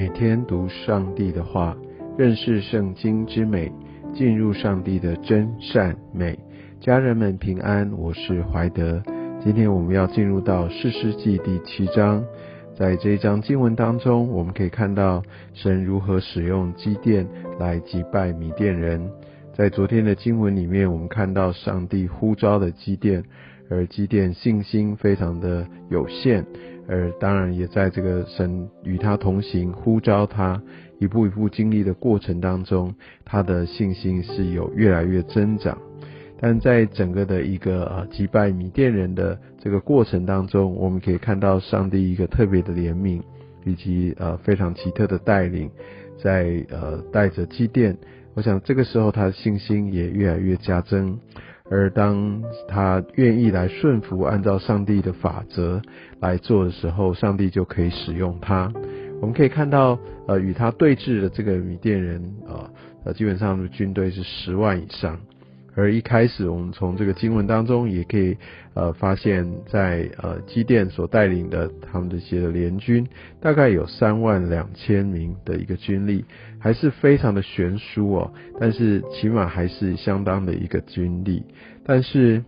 每天读上帝的话，认识圣经之美，进入上帝的真善美。家人们平安，我是怀德。今天我们要进入到士师记第七章，在这一章经文当中，我们可以看到神如何使用基甸来击败米甸人。在昨天的经文里面，我们看到上帝呼召的基甸，而基甸信心非常的有限。而当然也在这个神与他同行、呼召他一步一步经历的过程当中，他的信心是有越来越增长。但在整个的一个呃击败米甸人的这个过程当中，我们可以看到上帝一个特别的怜悯，以及呃非常奇特的带领，在呃带着基甸，我想这个时候他的信心也越来越加增。而当他愿意来顺服，按照上帝的法则来做的时候，上帝就可以使用他。我们可以看到，呃，与他对峙的这个米甸人，啊，呃，基本上军队是十万以上。而一开始，我们从这个经文当中也可以呃发现，在呃基甸所带领的他们这些联军，大概有三万两千名的一个军力，还是非常的悬殊哦。但是起码还是相当的一个军力，但是。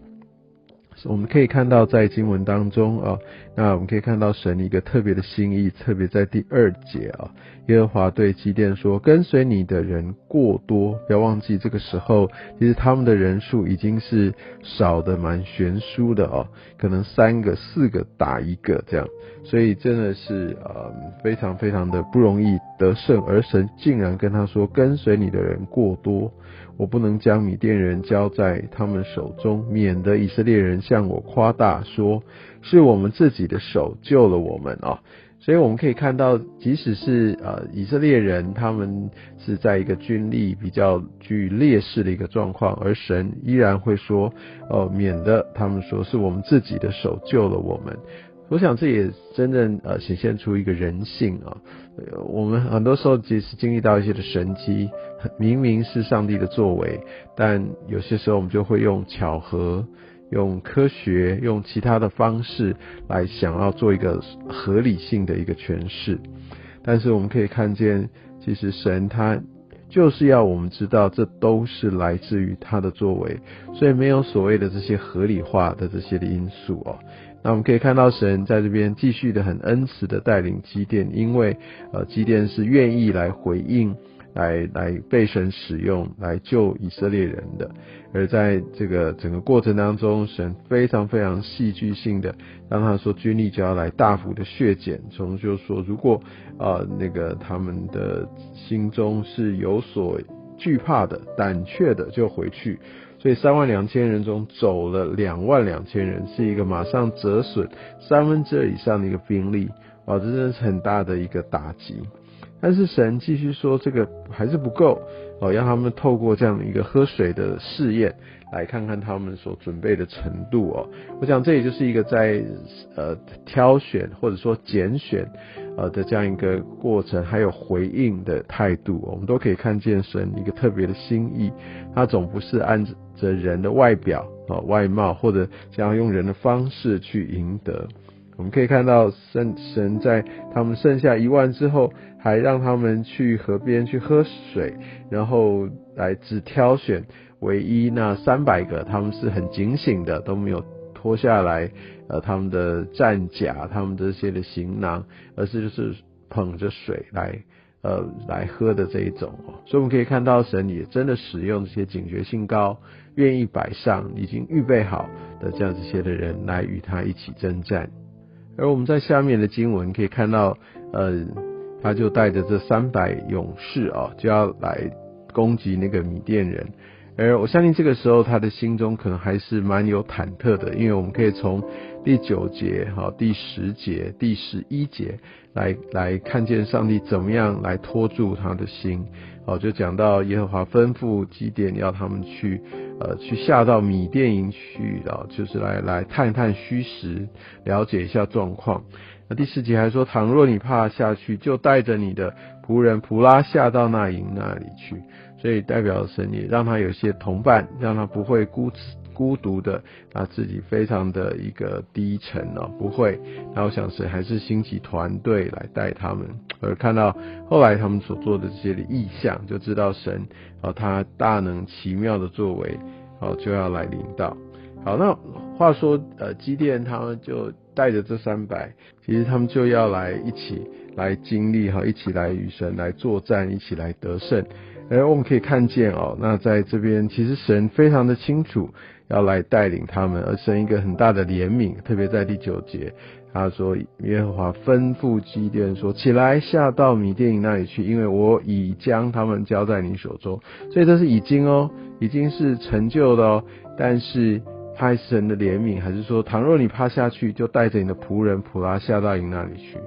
我们可以看到，在经文当中啊，那我们可以看到神一个特别的心意，特别在第二节啊，耶和华对基甸说：“跟随你的人过多，不要忘记这个时候，其实他们的人数已经是少的蛮悬殊的哦，可能三个、四个打一个这样，所以真的是呃非常非常的不容易得胜。而神竟然跟他说：跟随你的人过多。”我不能将米甸人交在他们手中，免得以色列人向我夸大说，是我们自己的手救了我们啊！所以我们可以看到，即使是呃以色列人，他们是在一个军力比较具劣势的一个状况，而神依然会说，哦，免得他们说是我们自己的手救了我们。我想这也真正呃显现出一个人性啊，我们很多时候即使经历到一些的神迹，明明是上帝的作为，但有些时候我们就会用巧合、用科学、用其他的方式来想要做一个合理性的一个诠释。但是我们可以看见，其实神他就是要我们知道，这都是来自于他的作为，所以没有所谓的这些合理化的这些的因素哦。那我们可以看到神在这边继续的很恩慈的带领基甸，因为呃基甸是愿意来回应，来来被神使用来救以色列人的。而在这个整个过程当中，神非常非常戏剧性的让他说军力就要来大幅的削减，从就说如果呃那个他们的心中是有所惧怕的、胆怯的，就回去。所以三万两千人中走了两万两千人，是一个马上折损三分之二以上的一个兵力，哇，这真的是很大的一个打击。但是神继续说，这个还是不够哦，让他们透过这样的一个喝水的试验，来看看他们所准备的程度哦。我想这也就是一个在呃挑选或者说拣选。呃的这样一个过程，还有回应的态度，我们都可以看见神一个特别的心意。他总不是按着人的外表啊外貌，或者想要用人的方式去赢得。我们可以看到神神在他们剩下一万之后，还让他们去河边去喝水，然后来只挑选唯一那三百个，他们是很警醒的，都没有。脱下来，呃，他们的战甲，他们这些的行囊，而是就是捧着水来，呃，来喝的这一种哦。所以我们可以看到，神也真的使用这些警觉性高、愿意摆上、已经预备好的这样子些的人来与他一起征战。而我们在下面的经文可以看到，呃，他就带着这三百勇士啊，就要来攻击那个米甸人。而我相信这个时候他的心中可能还是蛮有忐忑的，因为我们可以从第九节、哈第十节、第十一节来来看见上帝怎么样来拖住他的心。哦，就讲到耶和华吩咐基甸要他们去，呃，去下到米甸营去，然后就是来来探探虚实，了解一下状况。那第四节还说，倘若你怕下去，就带着你的仆人普拉下到那营那里去。所以代表神也让他有些同伴，让他不会孤孤独的，啊，自己非常的一个低沉哦，不会。那我想神还是兴起团队来带他们，而看到后来他们所做的这些的意象，就知道神啊，他大能奇妙的作为，哦，就要来临到。好，那话说，呃，基甸他们就带着这三百，其实他们就要来一起来经历哈，一起来与神来作战，一起来得胜。而我们可以看见哦，那在这边其实神非常的清楚要来带领他们，而生一个很大的怜悯，特别在第九节，他说耶和华吩咐基甸说：起来下到米甸营那里去，因为我已将他们交在你手中。所以这是已经哦，已经是成就的哦，但是。派神的怜悯，还是说，倘若你趴下去，就带着你的仆人普拉下到营那里去。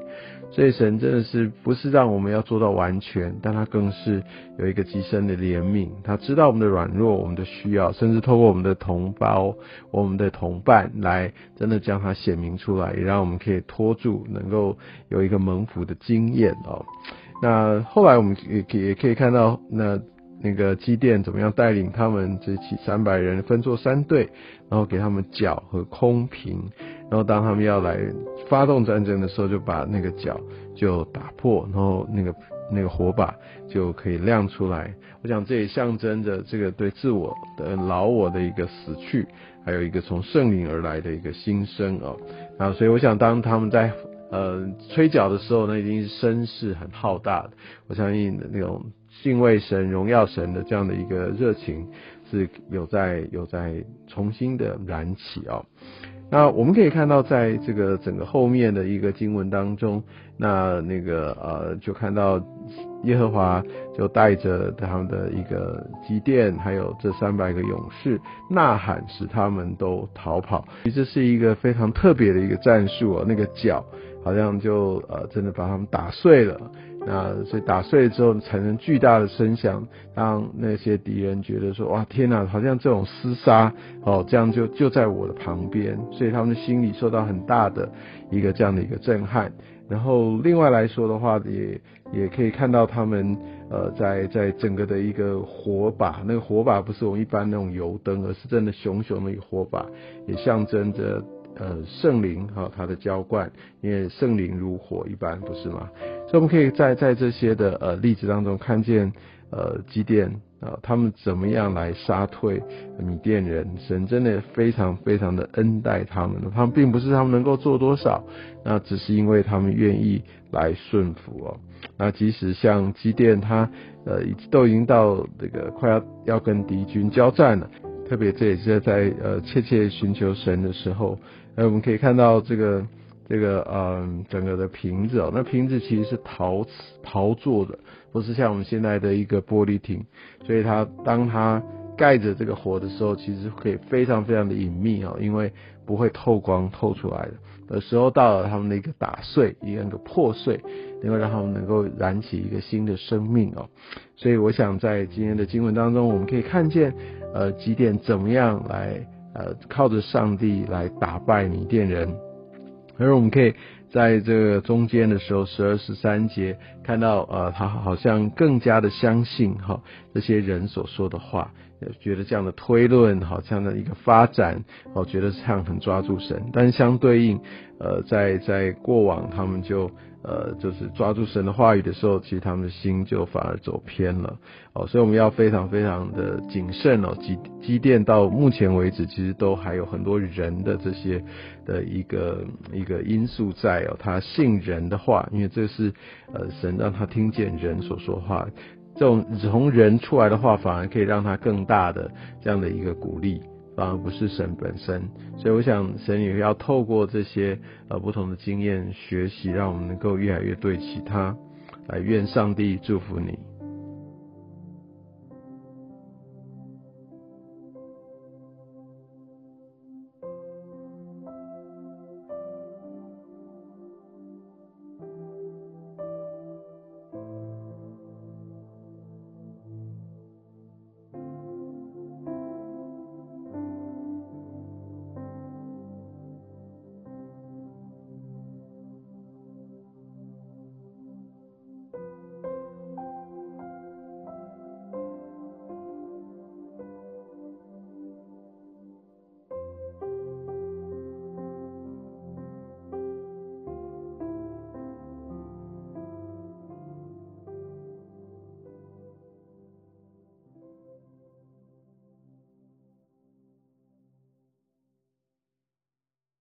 所以神真的是不是让我们要做到完全，但他更是有一个极深的怜悯。他知道我们的软弱，我们的需要，甚至透过我们的同胞、我们的同伴来真的将它显明出来，也让我们可以拖住，能够有一个蒙福的经验哦。那后来我们也也可以看到那。那个机电怎么样带领他们这起三百人分作三队，然后给他们脚和空瓶，然后当他们要来发动战争的时候，就把那个脚就打破，然后那个那个火把就可以亮出来。我想这也象征着这个对自我的老我的一个死去，还有一个从圣灵而来的一个新生哦。啊，所以我想当他们在呃吹角的时候，那一定是声势很浩大的。我相信那种。敬畏神、荣耀神的这样的一个热情是有在有在重新的燃起哦。那我们可以看到，在这个整个后面的一个经文当中，那那个呃，就看到耶和华就带着他们的一个基殿，还有这三百个勇士呐喊，使他们都逃跑。其实是一个非常特别的一个战术哦，那个脚好像就呃真的把他们打碎了。那所以打碎了之后产生巨大的声响，让那些敌人觉得说：哇，天哪，好像这种厮杀哦，这样就就在我的旁边，所以他们的心里受到很大的一个这样的一个震撼。然后另外来说的话，也也可以看到他们呃，在在整个的一个火把，那个火把不是我们一般那种油灯，而是真的熊熊的一个火把，也象征着。呃，圣灵哈，它的浇灌，因为圣灵如火一般，不是吗？所以我们可以在在这些的呃例子当中看见，呃，基甸啊，他们怎么样来杀退米甸人？神真的非常非常的恩待他们，他们并不是他们能够做多少，那只是因为他们愿意来顺服哦。那即使像基甸，他呃都已经到这个快要要跟敌军交战了，特别这也是在呃切切寻求神的时候。那我们可以看到这个这个嗯整个的瓶子哦，那瓶子其实是陶瓷陶做的，不是像我们现在的一个玻璃瓶，所以它当它盖着这个火的时候，其实可以非常非常的隐秘哦，因为不会透光透出来的。的时候到了，他们的一个打碎，一个个破碎，能够让他们能够燃起一个新的生命哦。所以我想在今天的经文当中，我们可以看见呃几点怎么样来。呃，靠着上帝来打败米甸人，而我们可以在这个中间的时候，十二十三节看到，呃，他好像更加的相信哈这些人所说的话，觉得这样的推论，好像的一个发展，我觉得这样很抓住神，但相对应，呃，在在过往他们就。呃，就是抓住神的话语的时候，其实他们的心就反而走偏了哦，所以我们要非常非常的谨慎哦。积积淀到目前为止，其实都还有很多人的这些的一个一个因素在哦。他信人的话，因为这是呃神让他听见人所说话，这种从人出来的话，反而可以让他更大的这样的一个鼓励。反而不是神本身，所以我想神也要透过这些呃不同的经验学习，让我们能够越来越对齐他。来，愿上帝祝福你。